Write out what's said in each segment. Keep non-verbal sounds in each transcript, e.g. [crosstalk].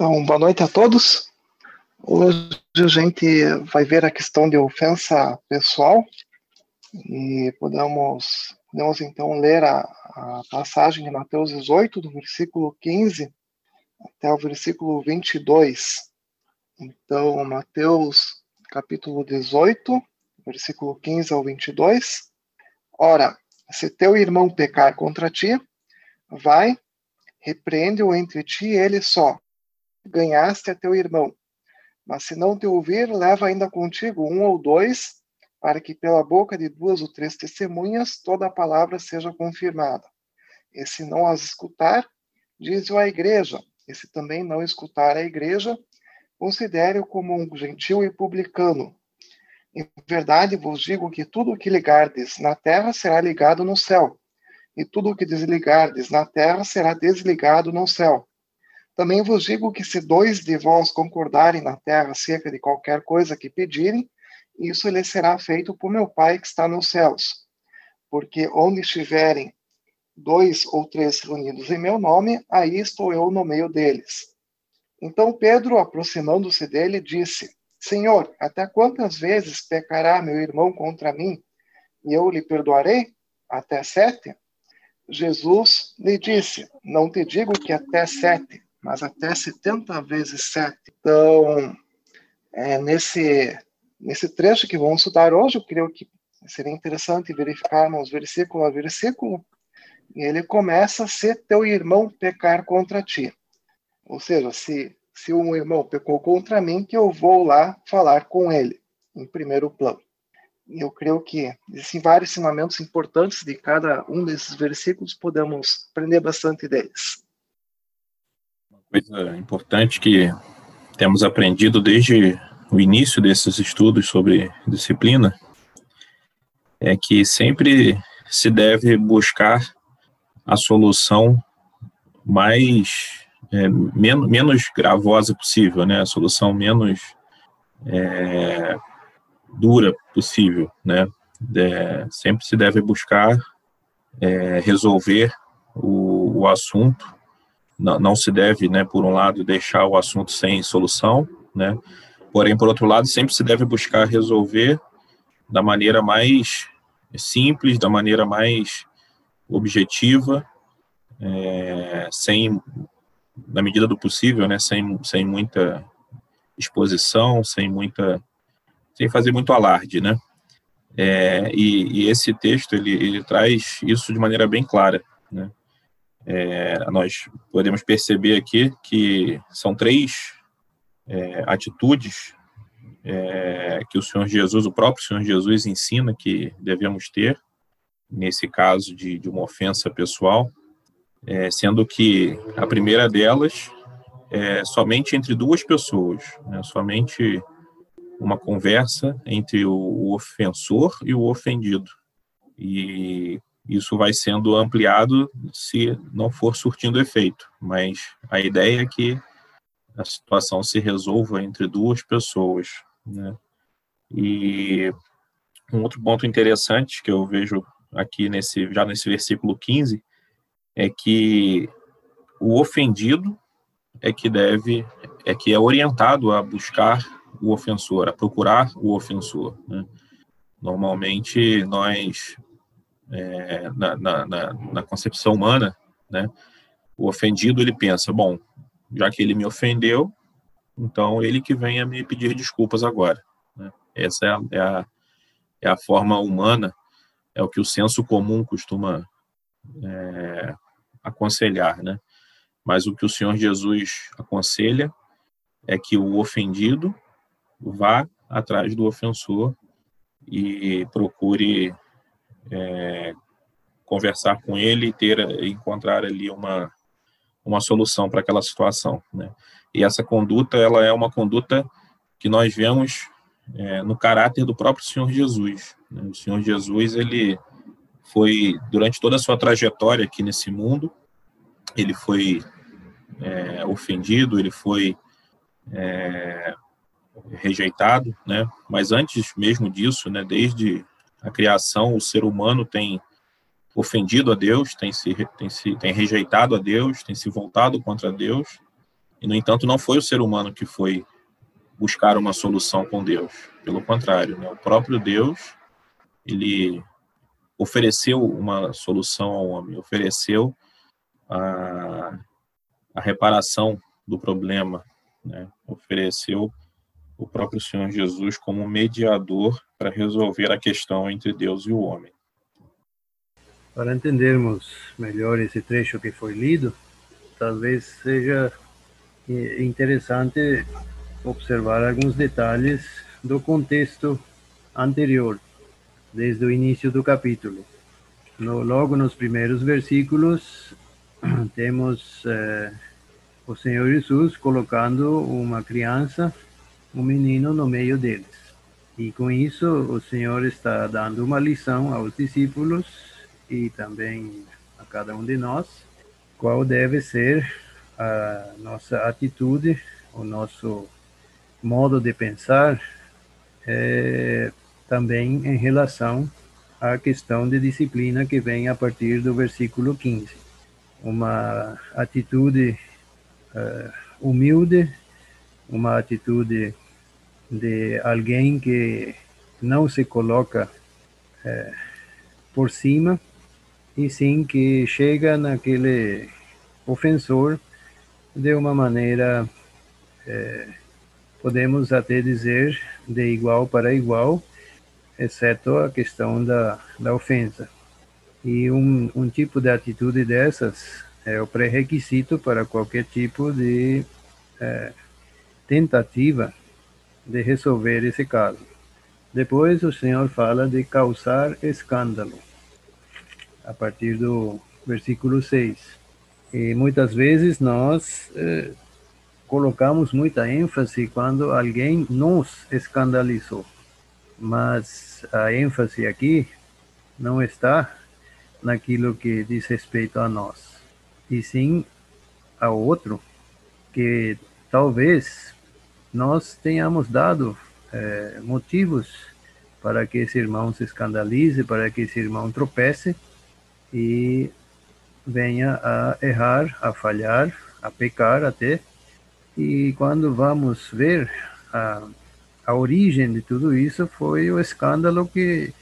Então, boa noite a todos. Hoje a gente vai ver a questão de ofensa pessoal e podemos, podemos então ler a, a passagem de Mateus 18, do versículo 15 até o versículo 22. Então, Mateus capítulo 18, versículo 15 ao 22. Ora, se teu irmão pecar contra ti, vai, repreende-o entre ti e ele só ganhaste a teu irmão. Mas se não te ouvir, leva ainda contigo um ou dois, para que pela boca de duas ou três testemunhas toda a palavra seja confirmada. E se não as escutar, diz-o à igreja. E se também não escutar a igreja, considere-o como um gentil e publicano. Em verdade vos digo que tudo o que ligardes na terra será ligado no céu, e tudo o que desligardes na terra será desligado no céu. Também vos digo que se dois de vós concordarem na terra acerca de qualquer coisa que pedirem, isso lhe será feito por meu Pai que está nos céus. Porque onde estiverem dois ou três reunidos em meu nome, aí estou eu no meio deles. Então Pedro, aproximando-se dele, disse: Senhor, até quantas vezes pecará meu irmão contra mim e eu lhe perdoarei? Até sete? Jesus lhe disse: Não te digo que até sete, mas até 70 vezes 7. Então, é, nesse, nesse trecho que vamos estudar hoje, eu creio que seria interessante verificarmos versículo a versículo, e ele começa se teu irmão pecar contra ti. Ou seja, se, se um irmão pecou contra mim, que eu vou lá falar com ele, em primeiro plano. E eu creio que existem vários ensinamentos importantes de cada um desses versículos, podemos aprender bastante deles coisa importante que temos aprendido desde o início desses estudos sobre disciplina é que sempre se deve buscar a solução mais é, menos, menos gravosa possível, né? A solução menos é, dura possível, né? É, sempre se deve buscar é, resolver o, o assunto não, não se deve, né, por um lado, deixar o assunto sem solução, né, porém, por outro lado, sempre se deve buscar resolver da maneira mais simples, da maneira mais objetiva, é, sem, na medida do possível, né, sem, sem muita exposição, sem muita, sem fazer muito alarde, né, é, e, e, esse texto ele, ele traz isso de maneira bem clara, né, é, nós podemos perceber aqui que são três é, atitudes é, que o Senhor Jesus, o próprio Senhor Jesus, ensina que devemos ter, nesse caso de, de uma ofensa pessoal, é, sendo que a primeira delas é somente entre duas pessoas, né, somente uma conversa entre o, o ofensor e o ofendido. E isso vai sendo ampliado se não for surtindo efeito, mas a ideia é que a situação se resolva entre duas pessoas, né? E um outro ponto interessante que eu vejo aqui nesse já nesse versículo 15 é que o ofendido é que deve é que é orientado a buscar o ofensor, a procurar o ofensor. Né? Normalmente nós é, na, na, na, concepção humana, né, o ofendido ele pensa, bom, já que ele me ofendeu, então ele que venha me pedir desculpas agora. Né? Essa é a, é a, é, a, forma humana, é o que o senso comum costuma é, aconselhar, né? Mas o que o Senhor Jesus aconselha é que o ofendido vá atrás do ofensor e procure é, conversar com ele e ter encontrar ali uma uma solução para aquela situação, né? E essa conduta ela é uma conduta que nós vemos é, no caráter do próprio Senhor Jesus. Né? O Senhor Jesus ele foi durante toda a sua trajetória aqui nesse mundo ele foi é, ofendido, ele foi é, rejeitado, né? Mas antes mesmo disso, né? Desde a criação, o ser humano tem ofendido a Deus, tem se, tem se tem rejeitado a Deus, tem se voltado contra Deus, E, no entanto, não foi o ser humano que foi buscar uma solução com Deus. Pelo contrário, né? o próprio Deus, ele ofereceu uma solução ao homem, ofereceu a, a reparação do problema, né? ofereceu o próprio Senhor Jesus como mediador para resolver a questão entre Deus e o homem. Para entendermos melhor esse trecho que foi lido, talvez seja interessante observar alguns detalhes do contexto anterior, desde o início do capítulo. No, logo nos primeiros versículos, [clears throat] temos eh, o Senhor Jesus colocando uma criança, um menino no meio deles. E com isso, o Senhor está dando uma lição aos discípulos e também a cada um de nós, qual deve ser a nossa atitude, o nosso modo de pensar, é, também em relação à questão de disciplina que vem a partir do versículo 15. Uma atitude uh, humilde, uma atitude de alguém que não se coloca uh, por cima, e sim que chega naquele ofensor de uma maneira, é, podemos até dizer, de igual para igual, exceto a questão da, da ofensa. E um, um tipo de atitude dessas é o pré-requisito para qualquer tipo de é, tentativa de resolver esse caso. Depois o Senhor fala de causar escândalo a partir do versículo 6. E muitas vezes nós eh, colocamos muita ênfase quando alguém nos escandalizou, mas a ênfase aqui não está naquilo que diz respeito a nós, e sim ao outro, que talvez nós tenhamos dado eh, motivos para que esse irmão se escandalize, para que esse irmão tropece, e venha a errar, a falhar, a pecar até. E quando vamos ver a, a origem de tudo isso foi o escândalo que,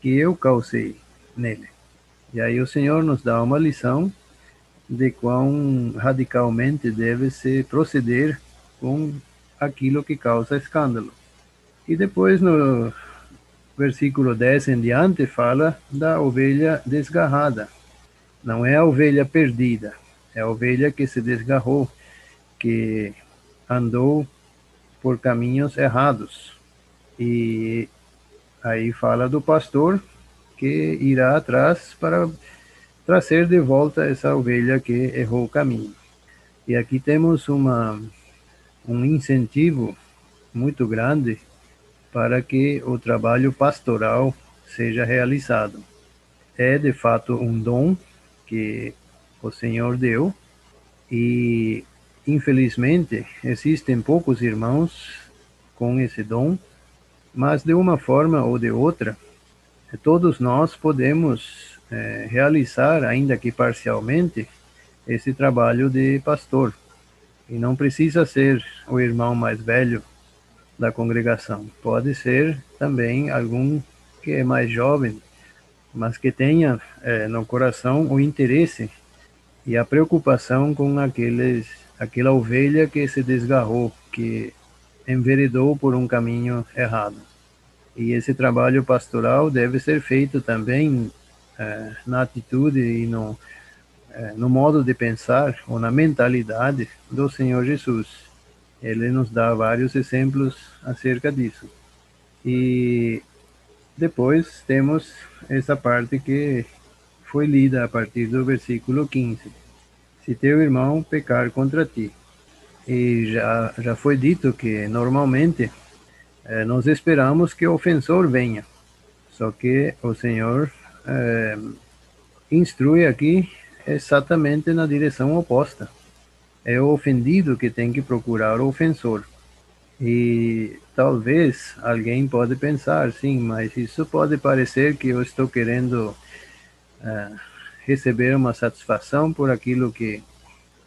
que eu causei nele. E aí o Senhor nos dá uma lição de quão radicalmente deve se proceder com aquilo que causa escândalo. E depois no versículo 10 em diante, fala da ovelha desgarrada. Não é a ovelha perdida, é a ovelha que se desgarrou, que andou por caminhos errados. E aí fala do pastor que irá atrás para trazer de volta essa ovelha que errou o caminho. E aqui temos uma, um incentivo muito grande para que o trabalho pastoral seja realizado. É de fato um dom que o Senhor deu e infelizmente existem poucos irmãos com esse dom, mas de uma forma ou de outra, todos nós podemos é, realizar, ainda que parcialmente, esse trabalho de pastor. E não precisa ser o irmão mais velho da congregação. Pode ser também algum que é mais jovem, mas que tenha é, no coração o interesse e a preocupação com aqueles, aquela ovelha que se desgarrou, que enveredou por um caminho errado. E esse trabalho pastoral deve ser feito também é, na atitude e no, no modo de pensar ou na mentalidade do Senhor Jesus ele nos dá vários exemplos acerca disso. E depois temos essa parte que foi lida a partir do versículo 15. Se teu irmão pecar contra ti. E já, já foi dito que normalmente eh, nós esperamos que o ofensor venha. Só que o Senhor eh, instrui aqui exatamente na direção oposta é o ofendido que tem que procurar o ofensor. E talvez alguém pode pensar, sim, mas isso pode parecer que eu estou querendo uh, receber uma satisfação por aquilo que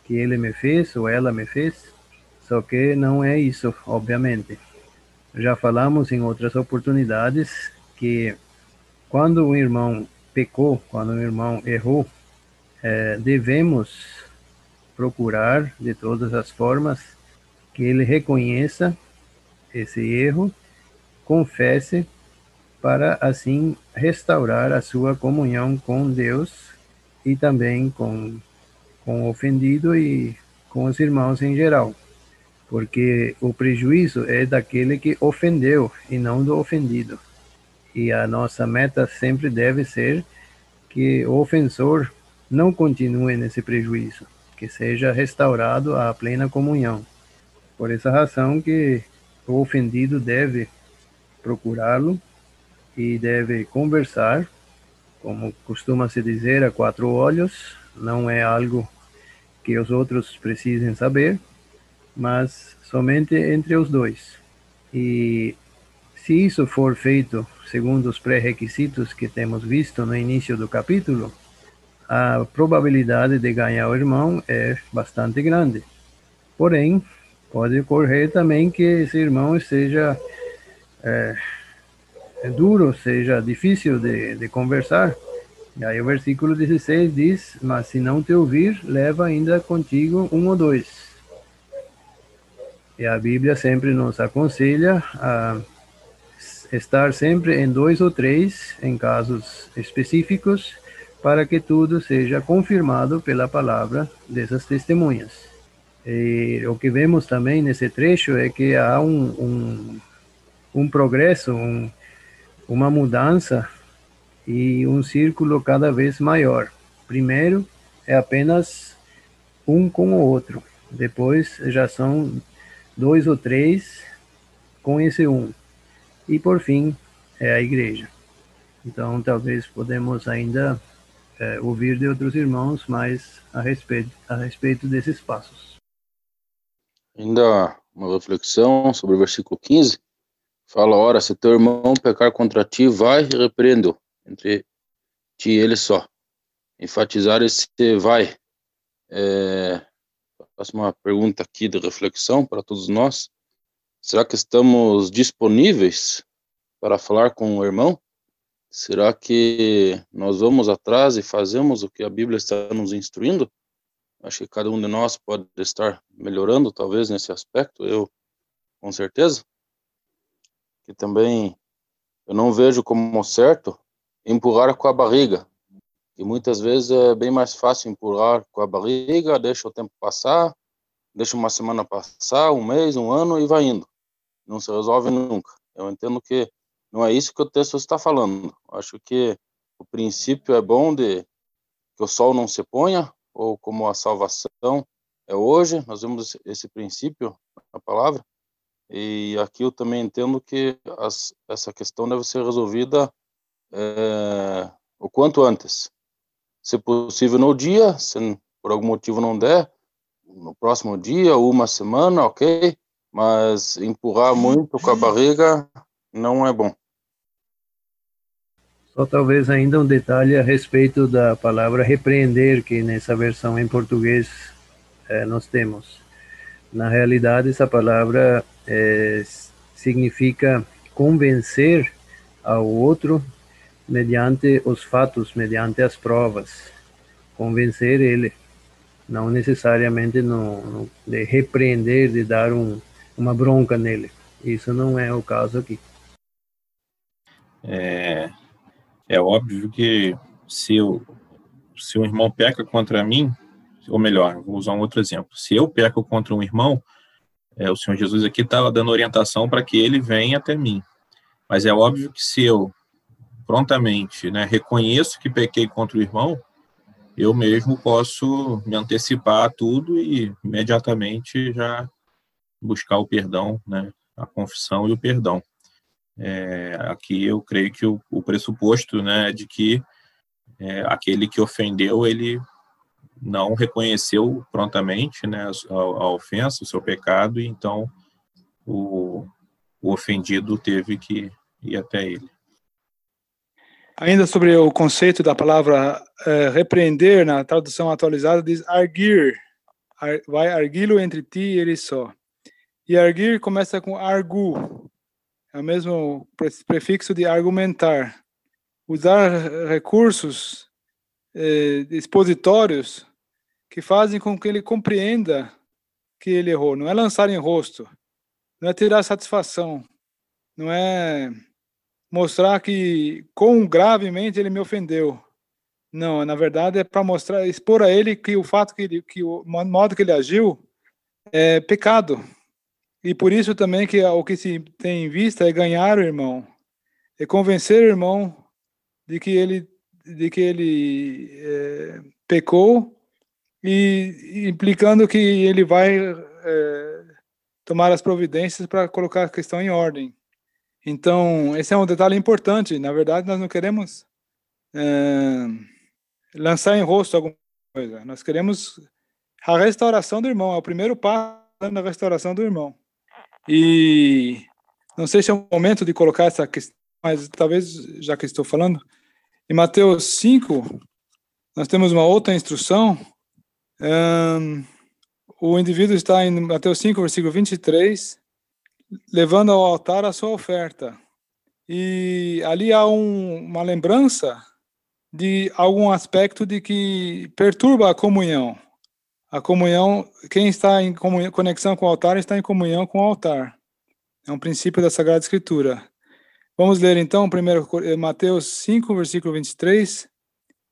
que ele me fez ou ela me fez, só que não é isso, obviamente. Já falamos em outras oportunidades que quando o irmão pecou, quando o irmão errou, é, devemos procurar de todas as formas que ele reconheça esse erro, confesse, para assim restaurar a sua comunhão com Deus e também com, com o ofendido e com os irmãos em geral. Porque o prejuízo é daquele que ofendeu e não do ofendido. E a nossa meta sempre deve ser que o ofensor não continue nesse prejuízo, que seja restaurado à plena comunhão. Por essa razão que o ofendido deve procurá-lo e deve conversar, como costuma se dizer, a quatro olhos, não é algo que os outros precisem saber, mas somente entre os dois. E se isso for feito segundo os pré-requisitos que temos visto no início do capítulo, a probabilidade de ganhar o irmão é bastante grande. Porém, pode ocorrer também que esse irmão seja é, é duro, seja difícil de, de conversar. E aí o versículo 16 diz: Mas se não te ouvir, leva ainda contigo um ou dois. E a Bíblia sempre nos aconselha a estar sempre em dois ou três, em casos específicos, para que tudo seja confirmado pela palavra dessas testemunhas. E o que vemos também nesse trecho é que há um, um, um progresso, um, uma mudança e um círculo cada vez maior. Primeiro é apenas um com o outro, depois já são dois ou três com esse um, e por fim é a igreja. Então, talvez podemos ainda é, ouvir de outros irmãos mais a respeito, a respeito desses passos. Ainda uma reflexão sobre o versículo 15. Fala, ora, se teu irmão pecar contra ti, vai e repreendo entre ti e ele só. Enfatizar esse vai. É, faço uma pergunta aqui de reflexão para todos nós. Será que estamos disponíveis para falar com o irmão? Será que nós vamos atrás e fazemos o que a Bíblia está nos instruindo? Acho que cada um de nós pode estar melhorando, talvez, nesse aspecto, eu, com certeza. Que também eu não vejo como certo empurrar com a barriga. E muitas vezes é bem mais fácil empurrar com a barriga, deixa o tempo passar, deixa uma semana passar, um mês, um ano e vai indo. Não se resolve nunca. Eu entendo que não é isso que o texto está falando. Acho que o princípio é bom de que o sol não se ponha, ou como a salvação é hoje, nós vemos esse princípio na palavra, e aqui eu também entendo que as, essa questão deve ser resolvida é, o quanto antes. Se possível no dia, se por algum motivo não der, no próximo dia, uma semana, ok, mas empurrar muito com a barriga não é bom. Só talvez ainda um detalhe a respeito da palavra repreender, que nessa versão em português é, nós temos. Na realidade, essa palavra é, significa convencer ao outro mediante os fatos, mediante as provas. Convencer ele, não necessariamente no, no, de repreender, de dar um, uma bronca nele. Isso não é o caso aqui. É, é óbvio que se, eu, se um irmão peca contra mim, ou melhor, vou usar um outro exemplo. Se eu peco contra um irmão, é, o Senhor Jesus aqui está dando orientação para que ele venha até mim. Mas é óbvio que se eu prontamente né, reconheço que pequei contra o irmão, eu mesmo posso me antecipar a tudo e imediatamente já buscar o perdão, né, a confissão e o perdão. É, aqui eu creio que o, o pressuposto né, de que é, aquele que ofendeu, ele não reconheceu prontamente né, a, a ofensa, o seu pecado, e então o, o ofendido teve que ir até ele. Ainda sobre o conceito da palavra é, repreender, na tradução atualizada diz arguir, ar, vai arguí-lo entre ti e ele só. E arguir começa com argu, é o mesmo prefixo de argumentar. Usar recursos eh, expositórios que fazem com que ele compreenda que ele errou. Não é lançar em rosto, não é tirar satisfação, não é mostrar que quão gravemente ele me ofendeu. Não, na verdade é para mostrar, expor a ele que o fato que, ele, que o modo que ele agiu é pecado. E por isso também que o que se tem em vista é ganhar o irmão, é convencer o irmão de que ele de que ele é, pecou e implicando que ele vai é, tomar as providências para colocar a questão em ordem. Então, esse é um detalhe importante. Na verdade, nós não queremos é, lançar em rosto alguma coisa. Nós queremos a restauração do irmão. É o primeiro passo da restauração do irmão. E não sei se é o momento de colocar essa questão, mas talvez, já que estou falando, em Mateus 5, nós temos uma outra instrução. Um, o indivíduo está em Mateus 5, versículo 23, levando ao altar a sua oferta. E ali há um, uma lembrança de algum aspecto de que perturba a comunhão. A comunhão, quem está em conexão com o altar está em comunhão com o altar. É um princípio da Sagrada Escritura. Vamos ler então primeiro eh, Mateus 5, versículo 23.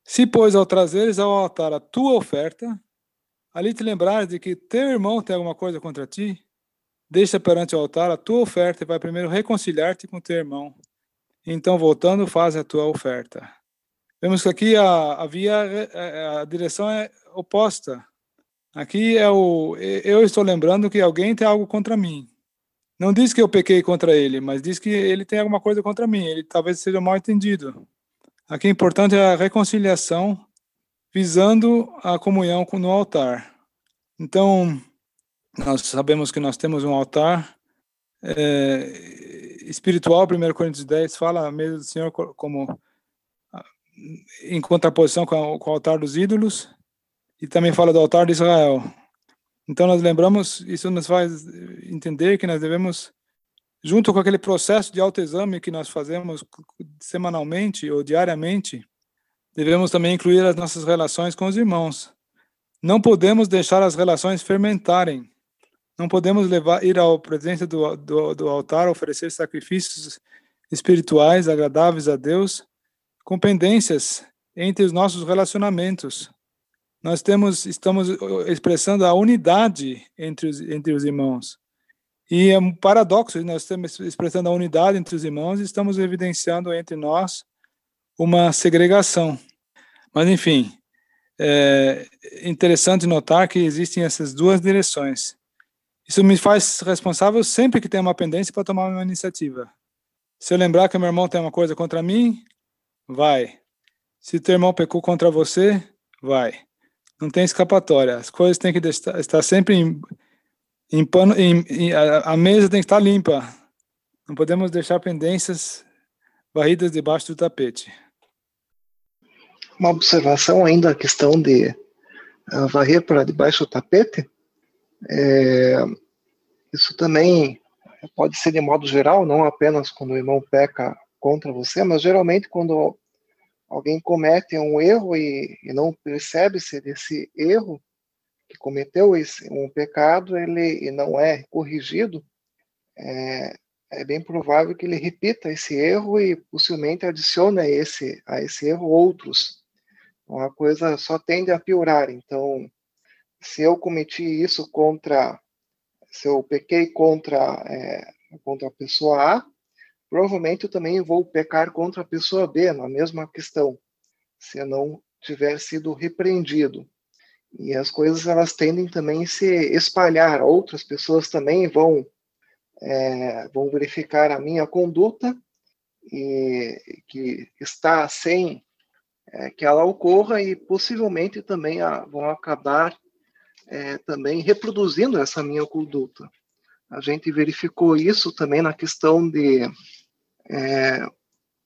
Se, pois, ao trazeres ao altar a tua oferta, ali te lembrares de que teu irmão tem alguma coisa contra ti, deixa perante o altar a tua oferta e vai primeiro reconciliar-te com teu irmão. Então, voltando, faz a tua oferta. Vemos que aqui a, a via, eh, eh, a direção é oposta. Aqui é o eu estou lembrando que alguém tem algo contra mim. Não diz que eu pequei contra ele, mas diz que ele tem alguma coisa contra mim. Ele talvez seja mal entendido. Aqui o importante é a reconciliação, visando a comunhão no altar. Então, nós sabemos que nós temos um altar é, espiritual, 1 Coríntios 10 fala a mesa do Senhor como em contraposição com o altar dos ídolos, e também fala do altar de Israel. Então nós lembramos, isso nos faz entender que nós devemos, junto com aquele processo de autoexame que nós fazemos semanalmente ou diariamente, devemos também incluir as nossas relações com os irmãos. Não podemos deixar as relações fermentarem. Não podemos levar, ir à presença do, do, do altar, oferecer sacrifícios espirituais agradáveis a Deus, com pendências entre os nossos relacionamentos nós temos, estamos expressando a unidade entre os, entre os irmãos. E é um paradoxo, nós estamos expressando a unidade entre os irmãos e estamos evidenciando entre nós uma segregação. Mas, enfim, é interessante notar que existem essas duas direções. Isso me faz responsável sempre que tem uma pendência para tomar uma iniciativa. Se eu lembrar que meu irmão tem uma coisa contra mim, vai. Se teu irmão pecou contra você, vai. Não tem escapatória. As coisas têm que estar sempre em, em pano. Em, em, a, a mesa tem que estar limpa. Não podemos deixar pendências varridas debaixo do tapete. Uma observação ainda a questão de uh, varrer para debaixo do tapete. É, isso também pode ser de modo geral, não apenas quando o irmão peca contra você, mas geralmente quando alguém comete um erro e, e não percebe-se desse erro, que cometeu esse, um pecado, ele e não é corrigido, é, é bem provável que ele repita esse erro e possivelmente adicione esse, a esse erro outros. Então, a coisa só tende a piorar. Então, se eu cometi isso contra, se eu pequei contra, é, contra a pessoa A, provavelmente eu também vou pecar contra a pessoa B na mesma questão, se eu não tiver sido repreendido. E as coisas elas tendem também a se espalhar. Outras pessoas também vão é, vão verificar a minha conduta e que está sem é, que ela ocorra e possivelmente também a, vão acabar é, também reproduzindo essa minha conduta. A gente verificou isso também na questão de é,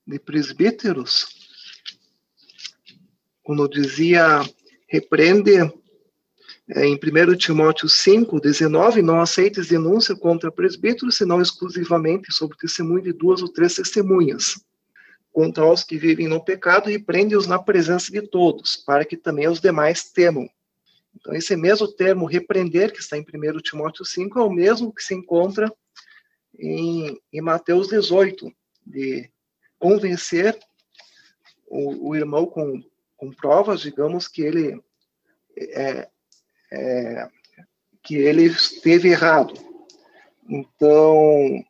de presbíteros, quando dizia repreende é, em 1 Timóteo 5, 19, não aceites denúncia contra presbíteros, senão exclusivamente sobre testemunho de duas ou três testemunhas. Contra os que vivem no pecado, repreende-os na presença de todos, para que também os demais temam. Então, esse mesmo termo repreender, que está em 1 Timóteo 5, é o mesmo que se encontra em, em Mateus 18, de convencer o, o irmão com, com provas, digamos, que ele é, é, que ele esteve errado. Então,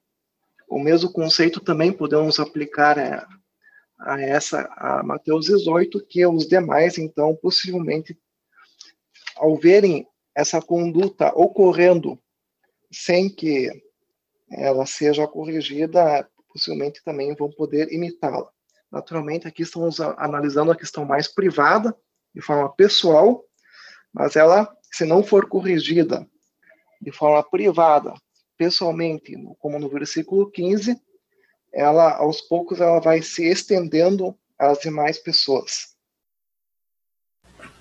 o mesmo conceito também podemos aplicar a, a essa, a Mateus 18, que os demais, então, possivelmente, ao verem essa conduta ocorrendo sem que ela seja corrigida, possivelmente também vão poder imitá-la. Naturalmente, aqui estamos analisando a questão mais privada, de forma pessoal, mas ela se não for corrigida de forma privada, pessoalmente, como no versículo 15, ela aos poucos ela vai se estendendo às demais pessoas.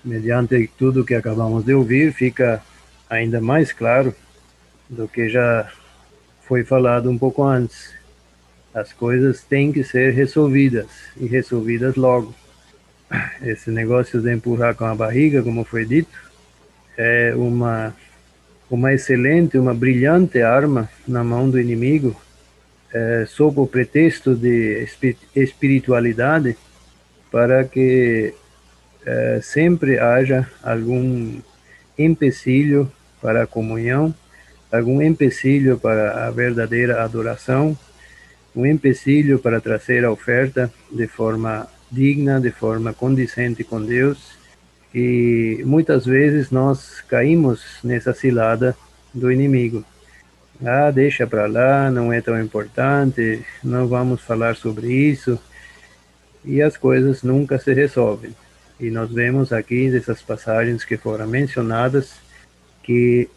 Mediante tudo que acabamos de ouvir, fica ainda mais claro do que já foi falado um pouco antes. As coisas têm que ser resolvidas e resolvidas logo. Esse negócio de empurrar com a barriga, como foi dito, é uma uma excelente, uma brilhante arma na mão do inimigo, é, sob o pretexto de espiritualidade, para que é, sempre haja algum empecilho para a comunhão, algum empecilho para a verdadeira adoração, um empecilho para trazer a oferta de forma digna, de forma condizente com Deus e muitas vezes nós caímos nessa cilada do inimigo. Ah, deixa para lá, não é tão importante, não vamos falar sobre isso. E as coisas nunca se resolvem. E nós vemos aqui dessas passagens que foram mencionadas que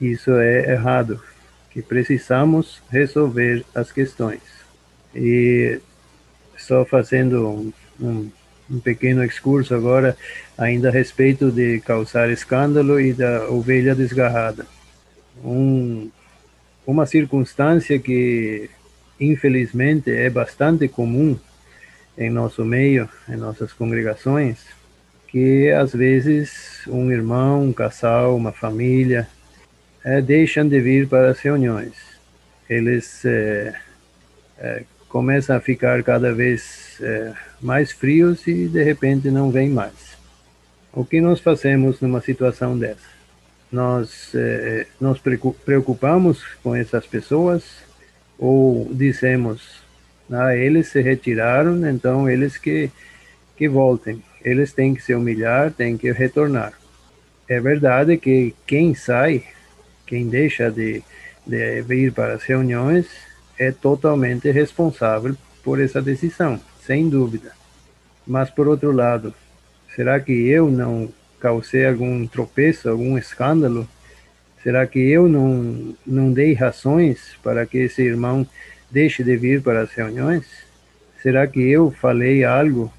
isso é errado, que precisamos resolver as questões. E só fazendo um, um um pequeno excurso agora ainda a respeito de causar escândalo e da ovelha desgarrada. Um, uma circunstância que infelizmente é bastante comum em nosso meio, em nossas congregações, que às vezes um irmão, um casal, uma família é, deixam de vir para as reuniões. Eles é, é, começam a ficar cada vez mais frios e de repente não vem mais. O que nós fazemos numa situação dessa? Nós eh, nos preocupamos com essas pessoas ou dizemos, ah, eles se retiraram, então eles que, que voltem. Eles têm que se humilhar, têm que retornar. É verdade que quem sai, quem deixa de, de vir para as reuniões, é totalmente responsável por essa decisão sem dúvida. Mas, por outro lado, será que eu não causei algum tropeço, algum escândalo? Será que eu não, não dei razões para que esse irmão deixe de vir para as reuniões? Será que eu falei algo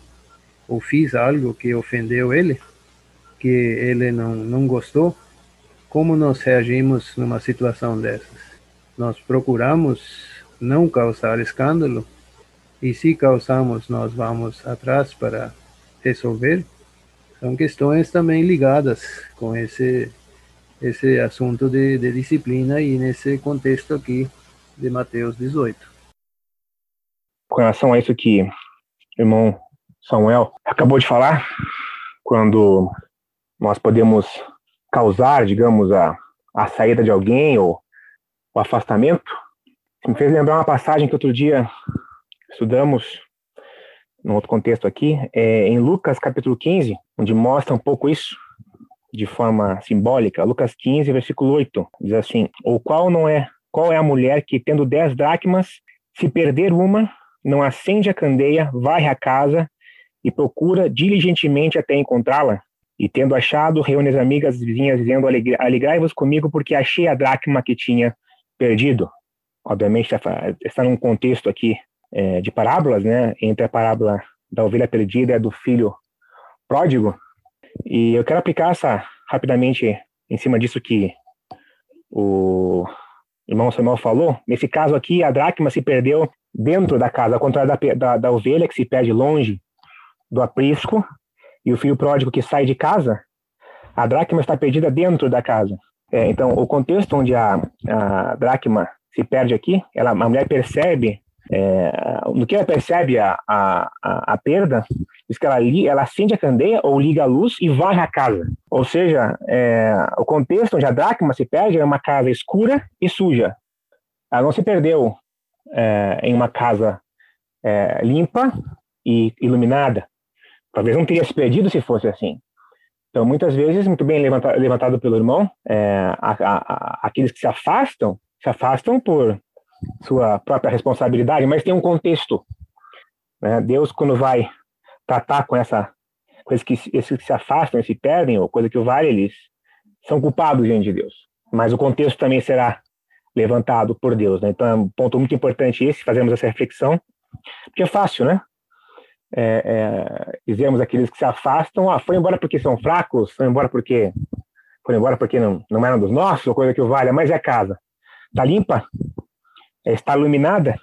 ou fiz algo que ofendeu ele? Que ele não, não gostou? Como nós reagimos numa situação dessas? Nós procuramos não causar escândalo e se causamos, nós vamos atrás para resolver. São questões também ligadas com esse esse assunto de, de disciplina e nesse contexto aqui de Mateus 18. Com relação a isso que o irmão Samuel acabou de falar, quando nós podemos causar, digamos, a, a saída de alguém ou o afastamento, me fez lembrar uma passagem que outro dia estudamos num outro contexto aqui, é em Lucas capítulo 15, onde mostra um pouco isso de forma simbólica. Lucas 15, versículo 8, diz assim: "Ou qual não é, qual é a mulher que tendo dez dracmas, se perder uma, não acende a candeia, varre a casa e procura diligentemente até encontrá-la? E tendo achado, reúne as amigas vizinhas dizendo: Alegrai-vos comigo porque achei a dracma que tinha perdido." Obviamente está, está num contexto aqui é, de parábolas, né? Entre a parábola da ovelha perdida e a do filho pródigo. E eu quero aplicar essa rapidamente em cima disso que o irmão Samuel falou, nesse caso aqui, a dracma se perdeu dentro da casa, ao contrário da, da, da ovelha, que se perde longe do aprisco, e o filho pródigo que sai de casa, a dracma está perdida dentro da casa. É, então, o contexto onde a, a dracma se perde aqui, ela, a mulher percebe, é, no que ela percebe a, a, a, perda, diz que ela, ela acende a candeia ou liga a luz e varre a casa. Ou seja, é, o contexto onde a dracma se perde é uma casa escura e suja. Ela não se perdeu é, em uma casa é, limpa e iluminada. Talvez não teria se perdido se fosse assim. Então, muitas vezes, muito bem levantado, levantado pelo irmão, é, a, a, a, aqueles que se afastam, se afastam por sua própria responsabilidade, mas tem um contexto. Né? Deus, quando vai tratar com essa coisa que esses que se afastam se perdem, ou coisa que o vale, eles são culpados diante de Deus. Mas o contexto também será levantado por Deus. Né? Então é um ponto muito importante esse, fazermos essa reflexão, porque é fácil, né? É, é, dizemos aqueles que se afastam, ah, foi embora porque são fracos, foi embora porque foi embora porque não, não eram dos nossos, ou coisa que o vale, mas é casa. Está limpa, é, está iluminada.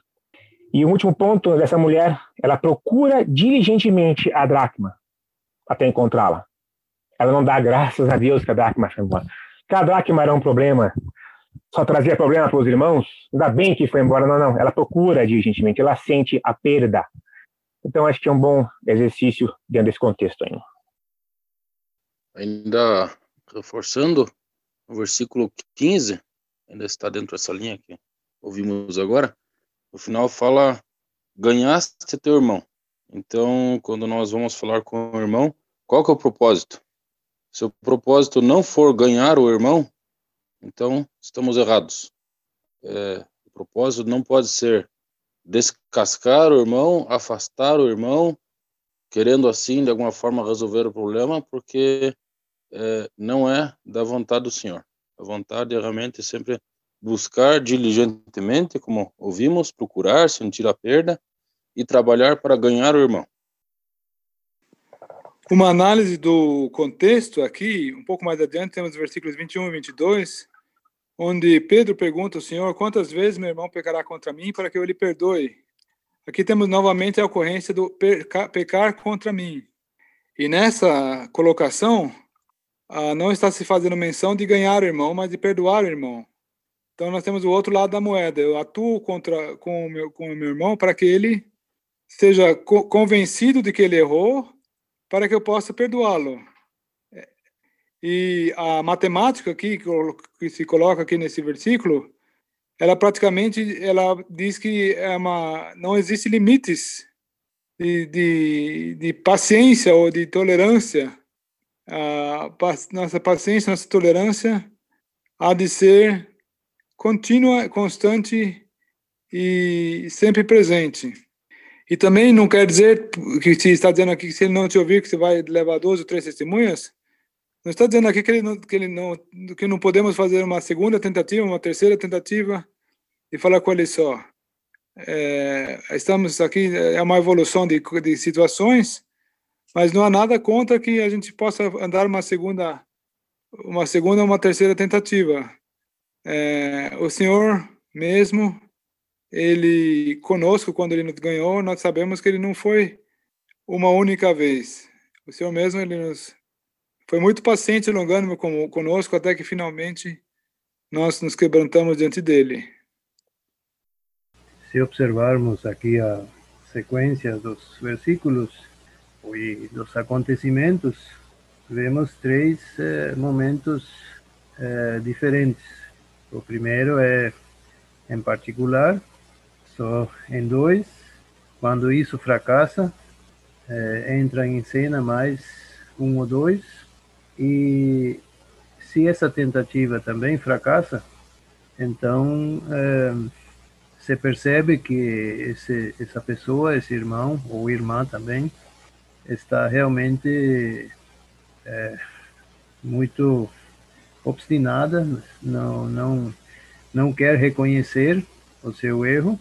E o último ponto dessa mulher, ela procura diligentemente a dracma até encontrá-la. Ela não dá graças a Deus que a dracma foi embora. Que a dracma era um problema só trazia problema para os irmãos, ainda bem que foi embora. Não, não. Ela procura diligentemente, ela sente a perda. Então, acho que é um bom exercício dentro desse contexto ainda. Ainda reforçando, o versículo 15, ainda está dentro dessa linha que ouvimos agora, no final fala: ganhaste teu irmão. Então, quando nós vamos falar com o irmão, qual que é o propósito? Se o propósito não for ganhar o irmão, então, estamos errados. É, o propósito não pode ser descascar o irmão, afastar o irmão, querendo assim, de alguma forma, resolver o problema, porque é, não é da vontade do Senhor. A vontade é realmente sempre buscar diligentemente, como ouvimos, procurar, sentir a perda e trabalhar para ganhar o irmão. Uma análise do contexto aqui, um pouco mais adiante, temos os versículos 21 e 22, onde Pedro pergunta ao Senhor quantas vezes meu irmão pecará contra mim para que eu lhe perdoe. Aqui temos novamente a ocorrência do pecar contra mim. E nessa colocação, ah, não está se fazendo menção de ganhar o irmão, mas de perdoar o irmão. Então nós temos o outro lado da moeda. Eu atuo contra com o meu, com o meu irmão para que ele seja convencido de que ele errou, para que eu possa perdoá-lo. E a matemática aqui que se coloca aqui nesse versículo, ela praticamente ela diz que é uma, não existe limites de, de, de paciência ou de tolerância. A nossa paciência, nossa tolerância há de ser contínua, constante e sempre presente. E também não quer dizer que se está dizendo aqui que se ele não te ouvir que você vai levar duas ou três testemunhas, não está dizendo aqui que, ele não, que, ele não, que não podemos fazer uma segunda tentativa, uma terceira tentativa e falar com ele só. É, estamos aqui, é uma evolução de, de situações, mas não há nada contra que a gente possa andar uma segunda, uma segunda uma terceira tentativa. É, o Senhor mesmo, ele conosco, quando ele nos ganhou, nós sabemos que ele não foi uma única vez. O Senhor mesmo, ele nos foi muito paciente longânimo conosco até que finalmente nós nos quebrantamos diante dele. Se observarmos aqui a sequência dos versículos e dos acontecimentos, vemos três eh, momentos eh, diferentes. O primeiro é, em particular, só em dois, quando isso fracassa, eh, entra em cena mais um ou dois, e se essa tentativa também fracassa, então é, você percebe que esse, essa pessoa, esse irmão ou irmã também, está realmente é, muito obstinada, não, não, não quer reconhecer o seu erro,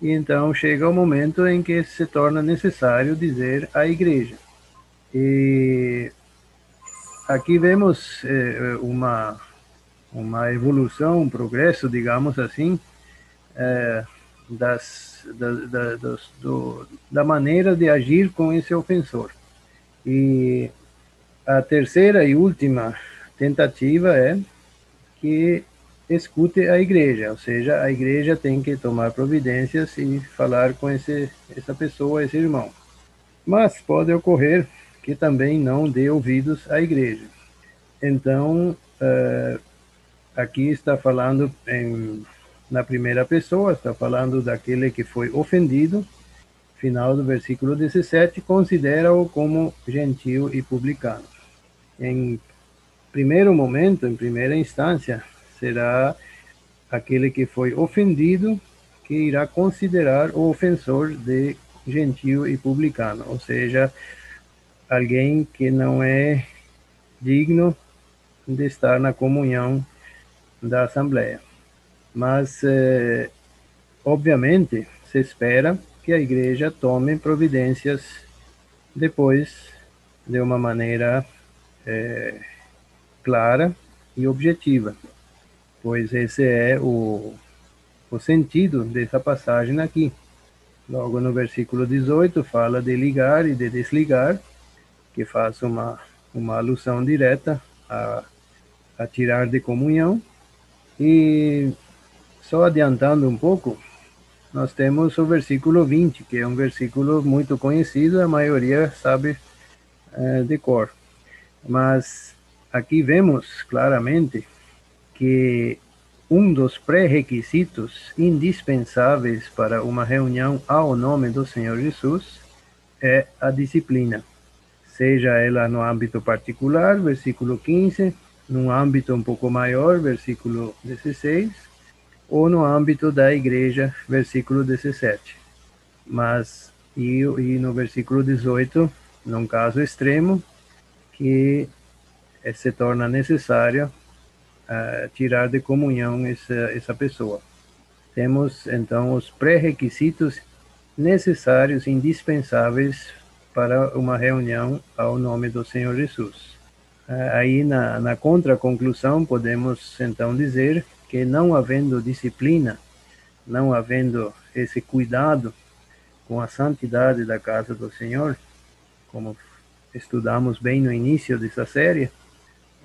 e então chega o momento em que se torna necessário dizer à igreja. E aqui vemos eh, uma uma evolução, um progresso, digamos assim, eh, das, da, da, dos, do, da maneira de agir com esse ofensor. E a terceira e última tentativa é que escute a igreja, ou seja, a igreja tem que tomar providências e falar com esse, essa pessoa, esse irmão. Mas pode ocorrer que também não dê ouvidos à igreja. Então, uh, aqui está falando em, na primeira pessoa, está falando daquele que foi ofendido, final do versículo 17, considera-o como gentil e publicano. Em primeiro momento, em primeira instância, será aquele que foi ofendido que irá considerar o ofensor de gentil e publicano, ou seja, alguém que não é digno de estar na comunhão da Assembleia. Mas, eh, obviamente, se espera que a igreja tome providências depois de uma maneira eh, clara e objetiva pois esse é o, o sentido dessa passagem aqui. Logo no versículo 18 fala de ligar e de desligar, que faz uma, uma alusão direta a, a tirar de comunhão. E só adiantando um pouco, nós temos o versículo 20, que é um versículo muito conhecido, a maioria sabe é, de cor. Mas aqui vemos claramente que um dos pré-requisitos indispensáveis para uma reunião ao nome do Senhor Jesus é a disciplina, seja ela no âmbito particular, versículo 15, num âmbito um pouco maior, versículo 16, ou no âmbito da igreja, versículo 17. Mas, e, e no versículo 18, num caso extremo, que se torna necessário uh, tirar de comunhão essa, essa pessoa. Temos, então, os pré-requisitos necessários, indispensáveis para uma reunião ao nome do Senhor Jesus. Uh, aí, na, na contra-conclusão, podemos, então, dizer que não havendo disciplina, não havendo esse cuidado com a santidade da casa do Senhor, como estudamos bem no início dessa série,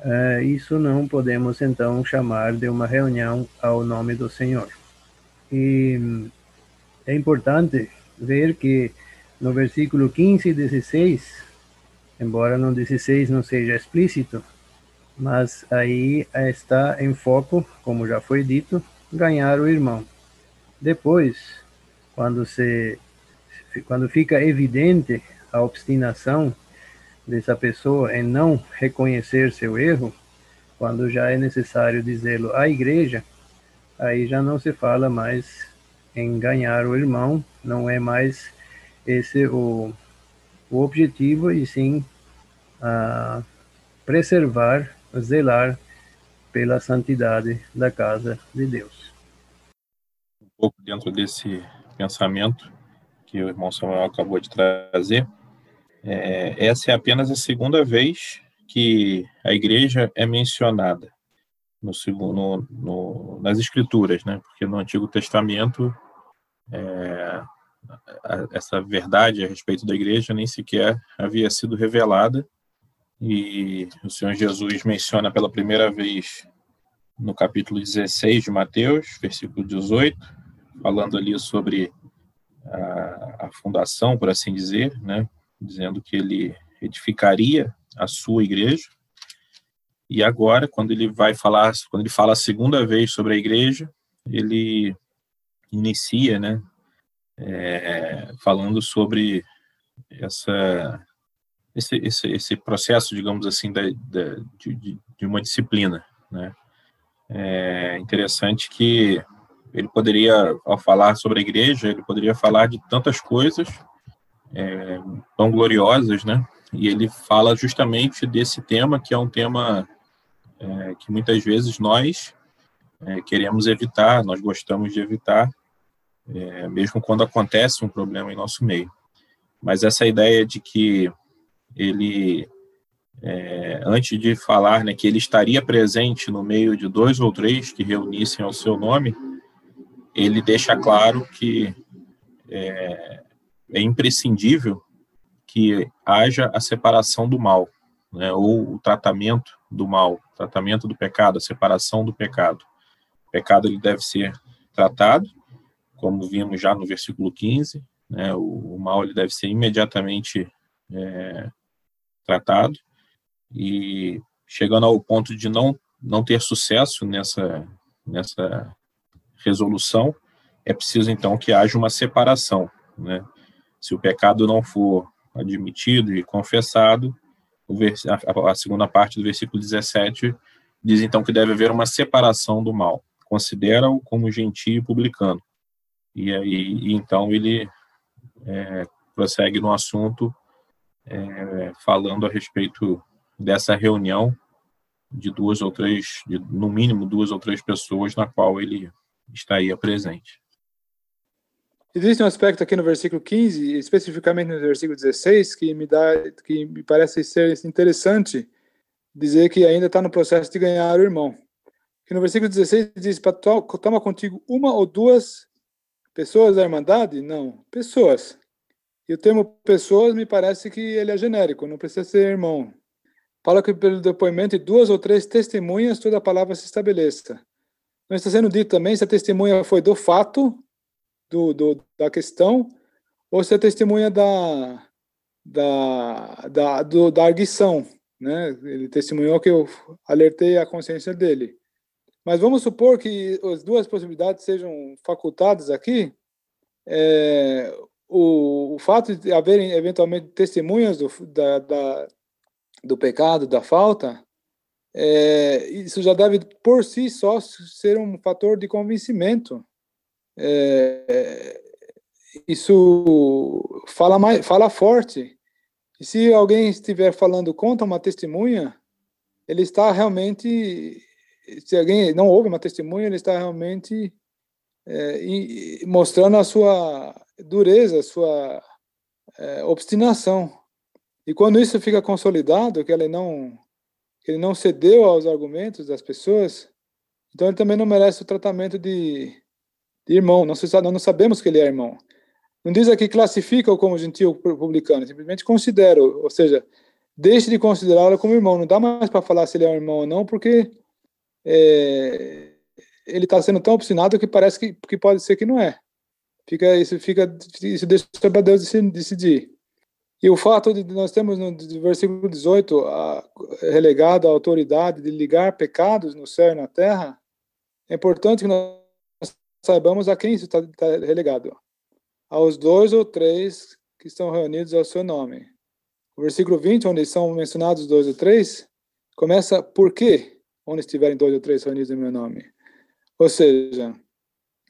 Uh, isso não podemos então chamar de uma reunião ao nome do Senhor. E hum, é importante ver que no versículo 15 e 16, embora no 16 não seja explícito, mas aí está em foco, como já foi dito, ganhar o irmão. Depois, quando se quando fica evidente a obstinação dessa pessoa em não reconhecer seu erro, quando já é necessário dizê-lo à igreja, aí já não se fala mais em ganhar o irmão, não é mais esse o, o objetivo, e sim a preservar, zelar pela santidade da casa de Deus. Um pouco dentro desse pensamento que o irmão Samuel acabou de trazer, é, essa é apenas a segunda vez que a igreja é mencionada no, no, nas escrituras, né? Porque no Antigo Testamento é, essa verdade a respeito da igreja nem sequer havia sido revelada e o Senhor Jesus menciona pela primeira vez no capítulo 16 de Mateus, versículo 18, falando ali sobre a, a fundação, por assim dizer, né? dizendo que ele edificaria a sua igreja. E agora, quando ele vai falar, quando ele fala a segunda vez sobre a igreja, ele inicia, né, é, falando sobre essa esse, esse, esse processo, digamos assim, da, da de, de, uma disciplina, né? É interessante que ele poderia, ao falar sobre a igreja, ele poderia falar de tantas coisas, é, tão gloriosas, né? E ele fala justamente desse tema, que é um tema é, que muitas vezes nós é, queremos evitar, nós gostamos de evitar, é, mesmo quando acontece um problema em nosso meio. Mas essa ideia de que ele é, antes de falar né, que ele estaria presente no meio de dois ou três que reunissem ao seu nome, ele deixa claro que é, é imprescindível que haja a separação do mal, né, ou o tratamento do mal, tratamento do pecado, a separação do pecado. O pecado ele deve ser tratado, como vimos já no versículo 15, né, o, o mal ele deve ser imediatamente é, tratado, e chegando ao ponto de não, não ter sucesso nessa, nessa resolução, é preciso então que haja uma separação. Né? Se o pecado não for admitido e confessado, a, segunda parte do versículo 17 diz então que deve haver uma separação do mal. Considera-o como gentio e publicano. E aí, então ele é, prossegue no assunto é, falando a respeito dessa reunião de duas ou três, de, no mínimo duas ou três pessoas na qual ele estaria presente. Existe um aspecto aqui no versículo 15, especificamente no versículo 16, que me dá, que me parece ser interessante dizer que ainda está no processo de ganhar o irmão. Que no versículo 16 diz: toma contigo uma ou duas pessoas da irmandade? Não, pessoas. E o termo pessoas me parece que ele é genérico, não precisa ser irmão. Fala que pelo depoimento de duas ou três testemunhas toda a palavra se estabeleça. Não está sendo dito também se a testemunha foi do fato do, do, da questão ou se é testemunha da, da, da, do, da arguição. Né? Ele testemunhou que eu alertei a consciência dele. Mas vamos supor que as duas possibilidades sejam facultadas aqui. É, o, o, fato de haverem eventualmente testemunhas do, da, da, do pecado, da falta, é, isso já deve por si só ser um fator de convencimento é, isso fala mais, fala forte. E se alguém estiver falando contra uma testemunha, ele está realmente, se alguém não ouve uma testemunha, ele está realmente é, mostrando a sua dureza, sua é, obstinação. E quando isso fica consolidado, que ele não ele não cedeu aos argumentos das pessoas, então ele também não merece o tratamento de de irmão. Não, se, não sabemos que ele é irmão. Não diz aqui classifica-o como gentil publicano, simplesmente considera, ou seja, deixe de considerá-lo como irmão. Não dá mais para falar se ele é um irmão ou não, porque é, ele está sendo tão obstinado que parece que, que pode ser que não é. Fica, isso fica, isso deixa para Deus decidir. E o fato de nós temos no versículo 18 a, relegado a autoridade de ligar pecados no céu e na terra, é importante que nós saibamos a quem isso está tá relegado. Aos dois ou três que estão reunidos ao seu nome. O versículo 20, onde são mencionados dois ou três, começa por quê? Onde estiverem dois ou três reunidos em meu nome. Ou seja,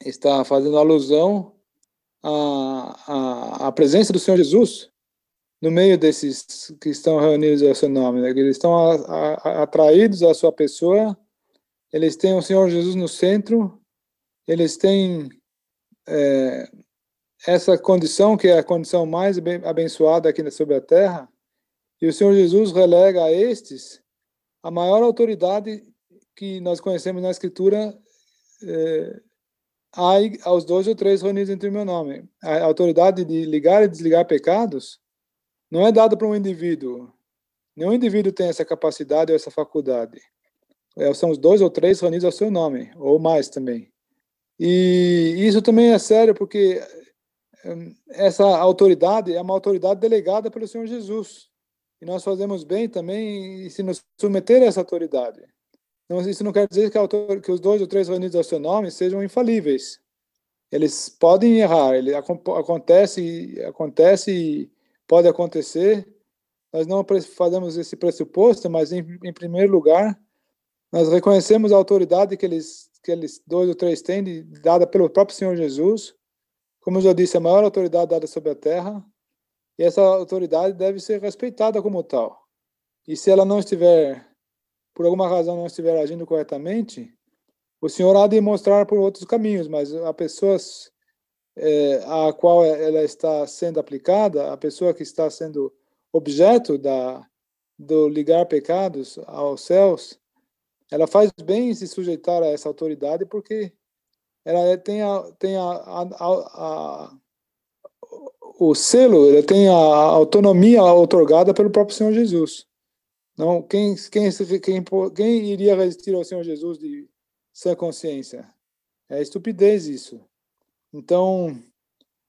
está fazendo alusão à, à, à presença do Senhor Jesus no meio desses que estão reunidos ao seu nome. Né? Eles estão a, a, atraídos à sua pessoa, eles têm o Senhor Jesus no centro eles têm é, essa condição, que é a condição mais abençoada aqui sobre a terra, e o Senhor Jesus relega a estes a maior autoridade que nós conhecemos na Escritura é, aos dois ou três reunidos entre o meu nome. A autoridade de ligar e desligar pecados não é dada para um indivíduo. Nenhum indivíduo tem essa capacidade ou essa faculdade. É, são os dois ou três reunidos ao seu nome, ou mais também. E isso também é sério, porque hum, essa autoridade é uma autoridade delegada pelo Senhor Jesus. E nós fazemos bem também se nos submeter a essa autoridade. Então, isso não quer dizer que, autor, que os dois ou três reunidos ao seu nome sejam infalíveis. Eles podem errar, ele acontece, acontece e pode acontecer. Nós não fazemos esse pressuposto, mas em, em primeiro lugar, nós reconhecemos a autoridade que eles que eles dois ou três têm, de, dada pelo próprio Senhor Jesus. Como eu já disse, a maior autoridade dada sobre a terra. E essa autoridade deve ser respeitada como tal. E se ela não estiver, por alguma razão, não estiver agindo corretamente, o Senhor há de mostrar por outros caminhos, mas a pessoas é, a qual ela está sendo aplicada, a pessoa que está sendo objeto da, do ligar pecados aos céus, ela faz bem se sujeitar a essa autoridade porque ela é, tem a, tem a, a, o selo, ele tem a autonomia otorgada pelo próprio Senhor Jesus. Não, quem, quem, quem, quem iria resistir ao Senhor Jesus de sã consciência? É estupidez isso. Então,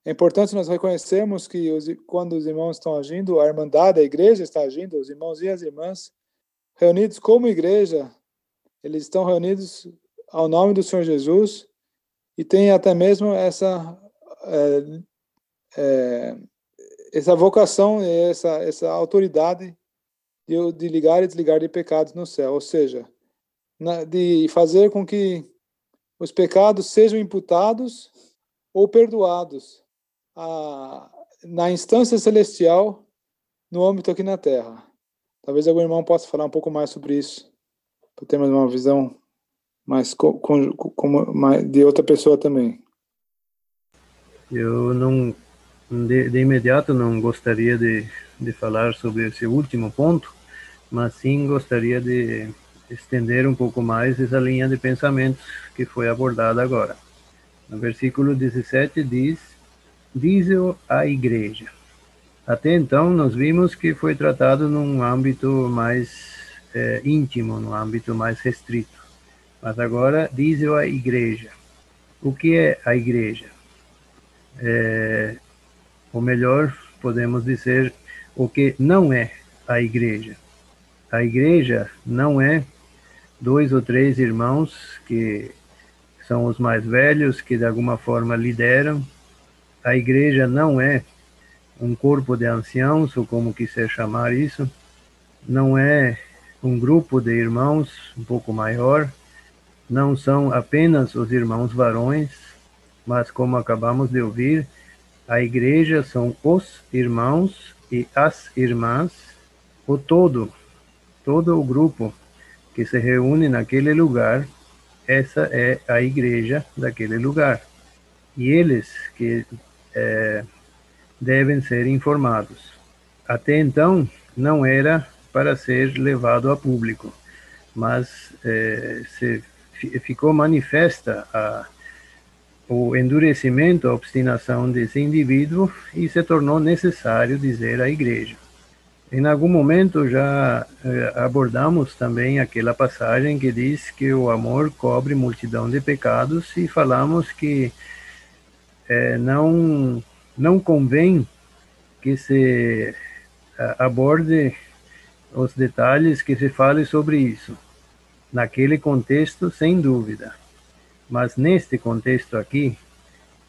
é importante nós reconhecermos que os, quando os irmãos estão agindo, a irmandade, a igreja está agindo, os irmãos e as irmãs, reunidos como igreja, eles estão reunidos ao nome do Senhor Jesus e tem até mesmo essa é, é, essa vocação, essa essa autoridade de, de ligar e desligar de pecados no céu, ou seja, na, de fazer com que os pecados sejam imputados ou perdoados a, na instância celestial no âmbito aqui na Terra. Talvez algum irmão possa falar um pouco mais sobre isso, para ter mais uma visão mais com, com, com, de outra pessoa também. Eu não, de, de imediato, não gostaria de, de falar sobre esse último ponto, mas sim gostaria de estender um pouco mais essa linha de pensamentos que foi abordada agora. No versículo 17 diz: Diz-o à igreja. Até então, nós vimos que foi tratado num âmbito mais é, íntimo, num âmbito mais restrito. Mas agora, diz-o à igreja. O que é a igreja? É, ou melhor, podemos dizer o que não é a igreja. A igreja não é dois ou três irmãos que são os mais velhos, que de alguma forma lideram. A igreja não é um corpo de anciãos, ou como quiser chamar isso. Não é um grupo de irmãos um pouco maior. Não são apenas os irmãos varões, mas como acabamos de ouvir, a igreja são os irmãos e as irmãs, o todo todo o grupo que se reúne naquele lugar, essa é a igreja daquele lugar. E eles que é, devem ser informados. Até então, não era para ser levado a público, mas é, se ficou manifesta a, o endurecimento, a obstinação desse indivíduo e se tornou necessário dizer à igreja. Em algum momento já eh, abordamos também aquela passagem que diz que o amor cobre multidão de pecados e falamos que eh, não não convém que se eh, aborde os detalhes que se fale sobre isso. Naquele contexto, sem dúvida. Mas neste contexto aqui,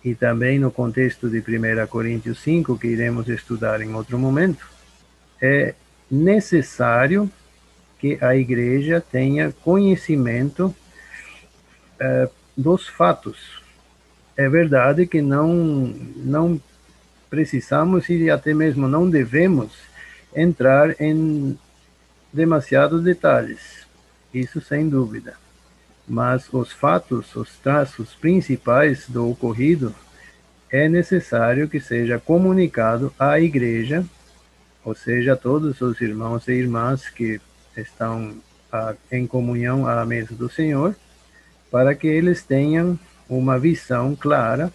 e também no contexto de 1 Coríntios 5, que iremos estudar em outro momento, é necessário que a igreja tenha conhecimento é, dos fatos. É verdade que não, não precisamos e até mesmo não devemos entrar em demasiados detalhes, isso sem dúvida. Mas os fatos, os traços principais do ocorrido, é necessário que seja comunicado à igreja ou seja, todos os irmãos e irmãs que estão a, em comunhão à mesa do Senhor, para que eles tenham uma visão clara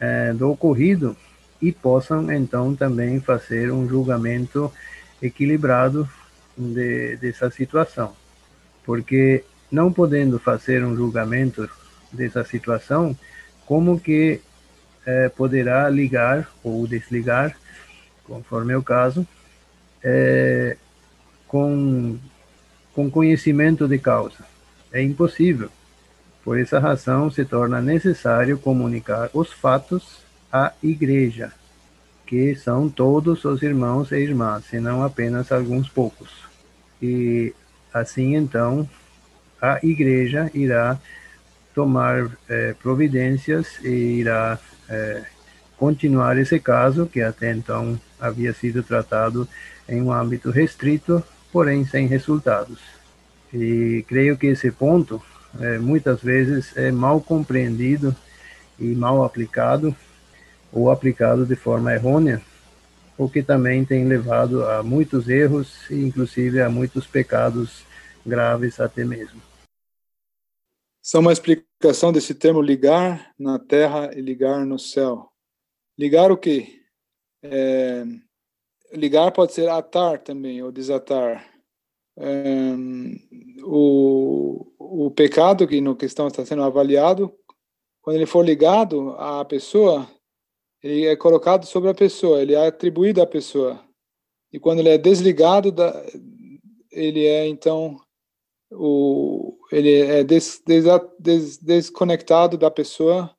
é, do ocorrido e possam então também fazer um julgamento equilibrado de, dessa situação. Porque não podendo fazer um julgamento dessa situação, como que é, poderá ligar ou desligar conforme é o caso, é, com, com conhecimento de causa. É impossível. Por essa razão, se torna necessário comunicar os fatos à igreja, que são todos os irmãos e irmãs, e não apenas alguns poucos. E assim, então, a igreja irá tomar é, providências e irá é, continuar esse caso, que até então havia sido tratado em um âmbito restrito, porém sem resultados. E creio que esse ponto, é, muitas vezes, é mal compreendido e mal aplicado, ou aplicado de forma errônea, o que também tem levado a muitos erros e inclusive a muitos pecados graves até mesmo. São uma explicação desse termo ligar na terra e ligar no céu. Ligar o quê? É, ligar pode ser atar também, ou desatar. É, o, o pecado que no questão está sendo avaliado, quando ele for ligado à pessoa, ele é colocado sobre a pessoa, ele é atribuído à pessoa. E quando ele é desligado, da, ele é então o ele é des, des, des, desconectado da pessoa,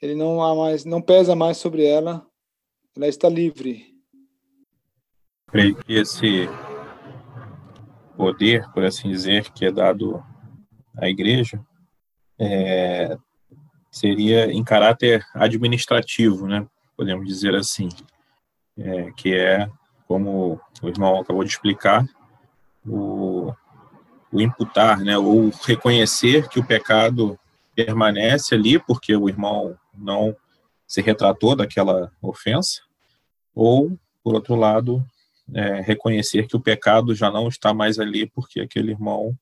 ele não há mais, não pesa mais sobre ela, ela está livre. Creio que esse poder, por assim dizer, que é dado à igreja, é, seria em caráter administrativo, né? Podemos dizer assim, é, que é como o irmão acabou de explicar, o, o imputar, né? Ou reconhecer que o pecado permanece ali porque o irmão não se retratou daquela ofensa, ou por outro lado, é, reconhecer que o pecado já não está mais ali porque aquele irmão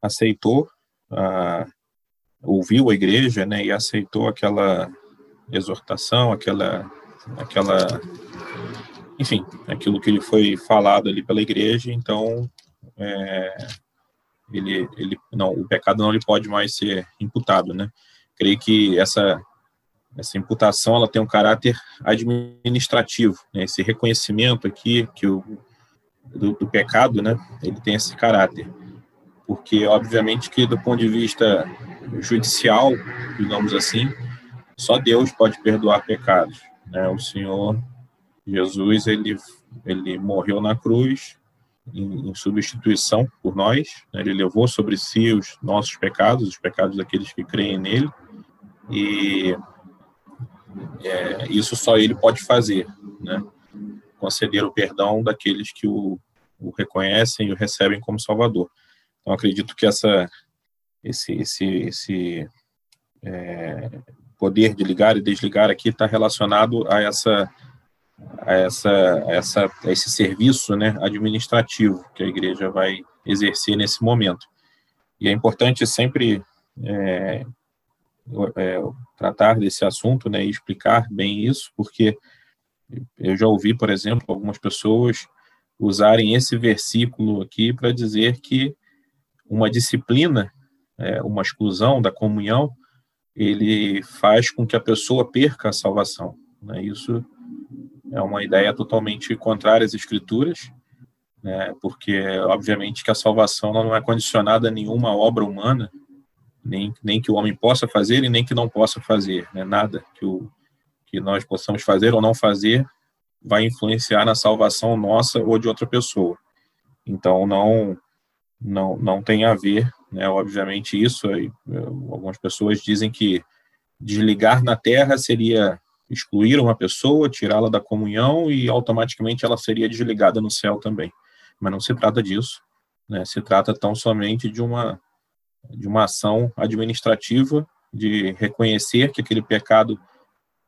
aceitou a ouviu a igreja, né, e aceitou aquela exortação, aquela, aquela, enfim, aquilo que lhe foi falado ali pela igreja. Então, é, ele, ele, não, o pecado não lhe pode mais ser imputado, né? Creio que essa essa imputação ela tem um caráter administrativo, né? Esse reconhecimento aqui que o do, do pecado, né? Ele tem esse caráter porque obviamente que do ponto de vista judicial, digamos assim, só Deus pode perdoar pecados. Né? O Senhor Jesus ele ele morreu na cruz em, em substituição por nós. Né? Ele levou sobre si os nossos pecados, os pecados daqueles que creem nele, e é, isso só ele pode fazer, né? conceder o perdão daqueles que o, o reconhecem e o recebem como Salvador. Então, acredito que essa, esse, esse, esse é, poder de ligar e desligar aqui está relacionado a essa a essa, essa a esse serviço né, administrativo que a igreja vai exercer nesse momento. E é importante sempre é, é, tratar desse assunto né, e explicar bem isso, porque eu já ouvi, por exemplo, algumas pessoas usarem esse versículo aqui para dizer que uma disciplina, é, uma exclusão da comunhão, ele faz com que a pessoa perca a salvação. Né? Isso é uma ideia totalmente contrária às escrituras, né? porque obviamente que a salvação não é condicionada a nenhuma obra humana, nem, nem que o homem possa fazer e nem que não possa fazer, né? nada que, o, que nós possamos fazer ou não fazer vai influenciar na salvação nossa ou de outra pessoa. Então não não, não tem a ver, né? Obviamente isso, algumas pessoas dizem que desligar na Terra seria excluir uma pessoa, tirá-la da comunhão e automaticamente ela seria desligada no céu também. Mas não se trata disso, né? Se trata tão somente de uma de uma ação administrativa de reconhecer que aquele pecado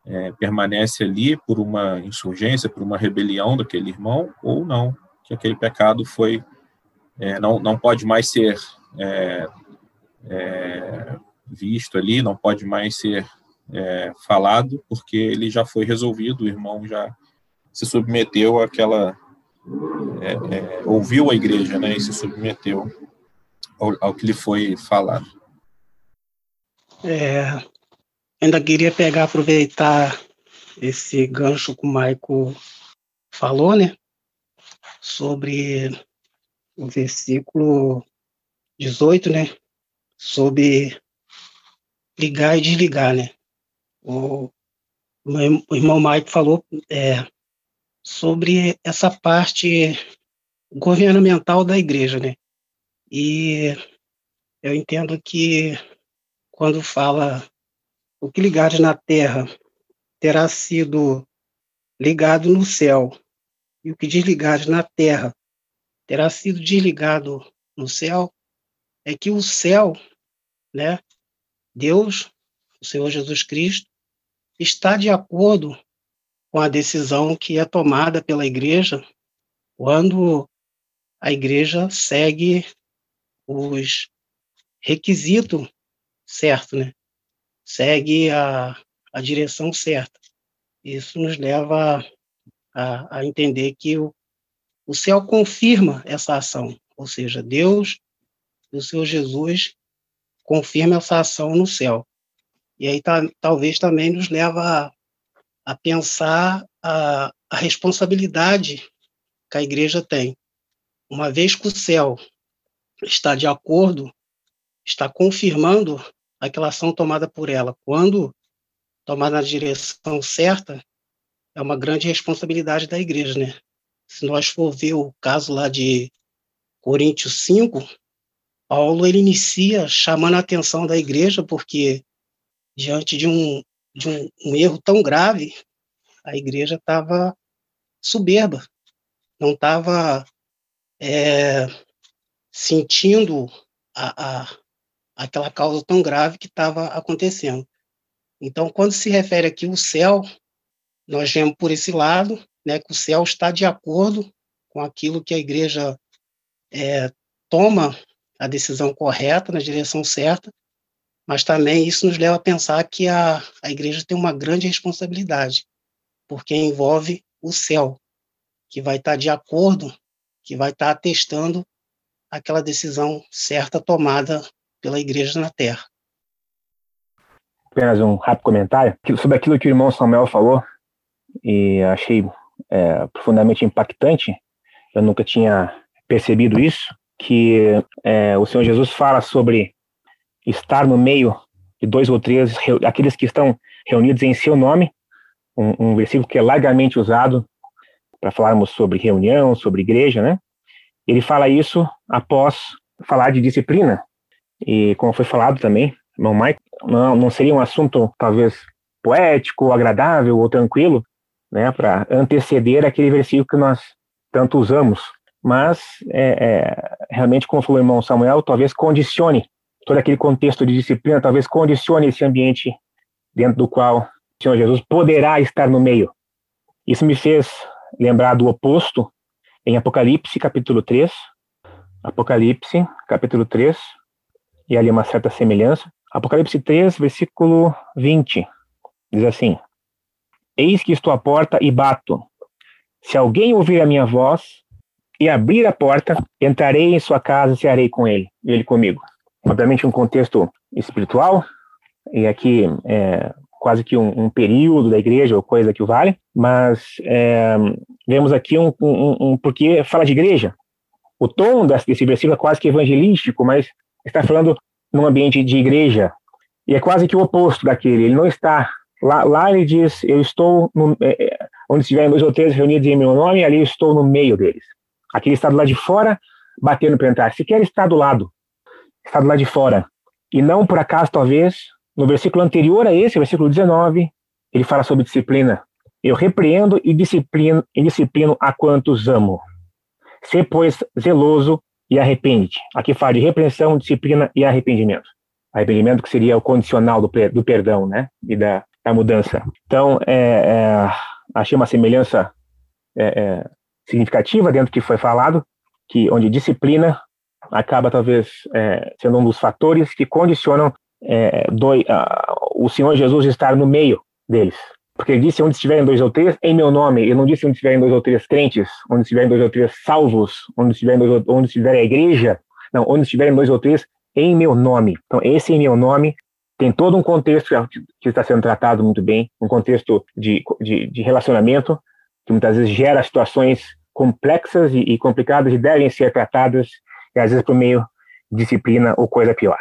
é, permanece ali por uma insurgência, por uma rebelião daquele irmão, ou não, que aquele pecado foi é, não, não pode mais ser é, é, visto ali, não pode mais ser é, falado, porque ele já foi resolvido, o irmão já se submeteu àquela. É, é, ouviu a igreja, né, e se submeteu ao, ao que lhe foi falado. É, ainda queria pegar, aproveitar esse gancho que o Maico falou, né, sobre o versículo 18, né? Sobre ligar e desligar, né? O, o irmão Mike falou é, sobre essa parte governamental da igreja, né? E eu entendo que quando fala o que ligares na terra terá sido ligado no céu, e o que desligares na terra terá sido desligado no céu é que o céu, né, Deus, o Senhor Jesus Cristo, está de acordo com a decisão que é tomada pela igreja quando a igreja segue os requisitos certos, né? Segue a, a direção certa. Isso nos leva a, a entender que o, o céu confirma essa ação, ou seja, Deus, o Senhor Jesus, confirma essa ação no céu. E aí tá, talvez também nos leva a, a pensar a, a responsabilidade que a igreja tem. Uma vez que o céu está de acordo, está confirmando aquela ação tomada por ela. Quando tomada na direção certa, é uma grande responsabilidade da igreja, né? Se nós for ver o caso lá de Coríntios 5, Paulo ele inicia chamando a atenção da igreja porque diante de um de um, um erro tão grave, a igreja estava soberba, não estava é, sentindo a, a, aquela causa tão grave que estava acontecendo. Então, quando se refere aqui o céu, nós vemos por esse lado, né, que o céu está de acordo com aquilo que a igreja é, toma a decisão correta, na direção certa, mas também isso nos leva a pensar que a, a igreja tem uma grande responsabilidade, porque envolve o céu, que vai estar de acordo, que vai estar atestando aquela decisão certa tomada pela igreja na terra. Apenas um rápido comentário sobre aquilo que o irmão Samuel falou, e achei é, profundamente impactante. Eu nunca tinha percebido isso, que é, o Senhor Jesus fala sobre estar no meio de dois ou três, aqueles que estão reunidos em seu nome, um, um versículo que é largamente usado para falarmos sobre reunião, sobre igreja, né? Ele fala isso após falar de disciplina. E como foi falado também, irmão Mike, não, não seria um assunto talvez poético, agradável ou tranquilo, né, para anteceder aquele versículo que nós tanto usamos. Mas, é, é, realmente, como falou o irmão Samuel, talvez condicione todo aquele contexto de disciplina talvez condicione esse ambiente dentro do qual o Senhor Jesus poderá estar no meio. Isso me fez lembrar do oposto em Apocalipse, capítulo 3. Apocalipse, capítulo 3, e ali uma certa semelhança. Apocalipse 3, versículo 20, diz assim: Eis que estou à porta e bato. Se alguém ouvir a minha voz e abrir a porta, entrarei em sua casa e cearei com ele, e ele comigo obviamente um contexto espiritual, e aqui é quase que um, um período da igreja ou coisa que o vale, mas é, vemos aqui um, um, um, porque fala de igreja. O tom desse, versículo é quase que evangelístico, mas está falando num ambiente de igreja, e é quase que o oposto daquele, ele não está Lá, lá ele diz: Eu estou no, é, é onde estiverem dois ou três reunidos em meu nome, ali eu estou no meio deles. Aqui ele está do lado de fora, batendo para entrar. Se quer estar do lado, está do lado de fora. E não por acaso, talvez, no versículo anterior a esse, versículo 19, ele fala sobre disciplina. Eu repreendo e disciplino, e disciplino a quantos amo. Ser, pois, zeloso e arrepende. Aqui fala de repreensão, disciplina e arrependimento. Arrependimento que seria o condicional do, do perdão, né? E da, da mudança. Então, é, é, achei uma semelhança é, é significativa dentro do que foi falado, que onde disciplina acaba talvez é, sendo um dos fatores que condicionam é, o Senhor Jesus estar no meio deles. Porque ele disse onde estiverem dois ou três, em meu nome. Ele não disse onde estiverem dois ou três crentes, onde estiverem dois ou três salvos, onde estiverem dois, onde estiver a igreja. Não, onde estiverem dois ou três, em meu nome. Então, esse em meu nome tem todo um contexto que está sendo tratado muito bem, um contexto de, de, de relacionamento, que muitas vezes gera situações complexas e, e complicadas e devem ser tratadas e às vezes por meio disciplina ou coisa pior.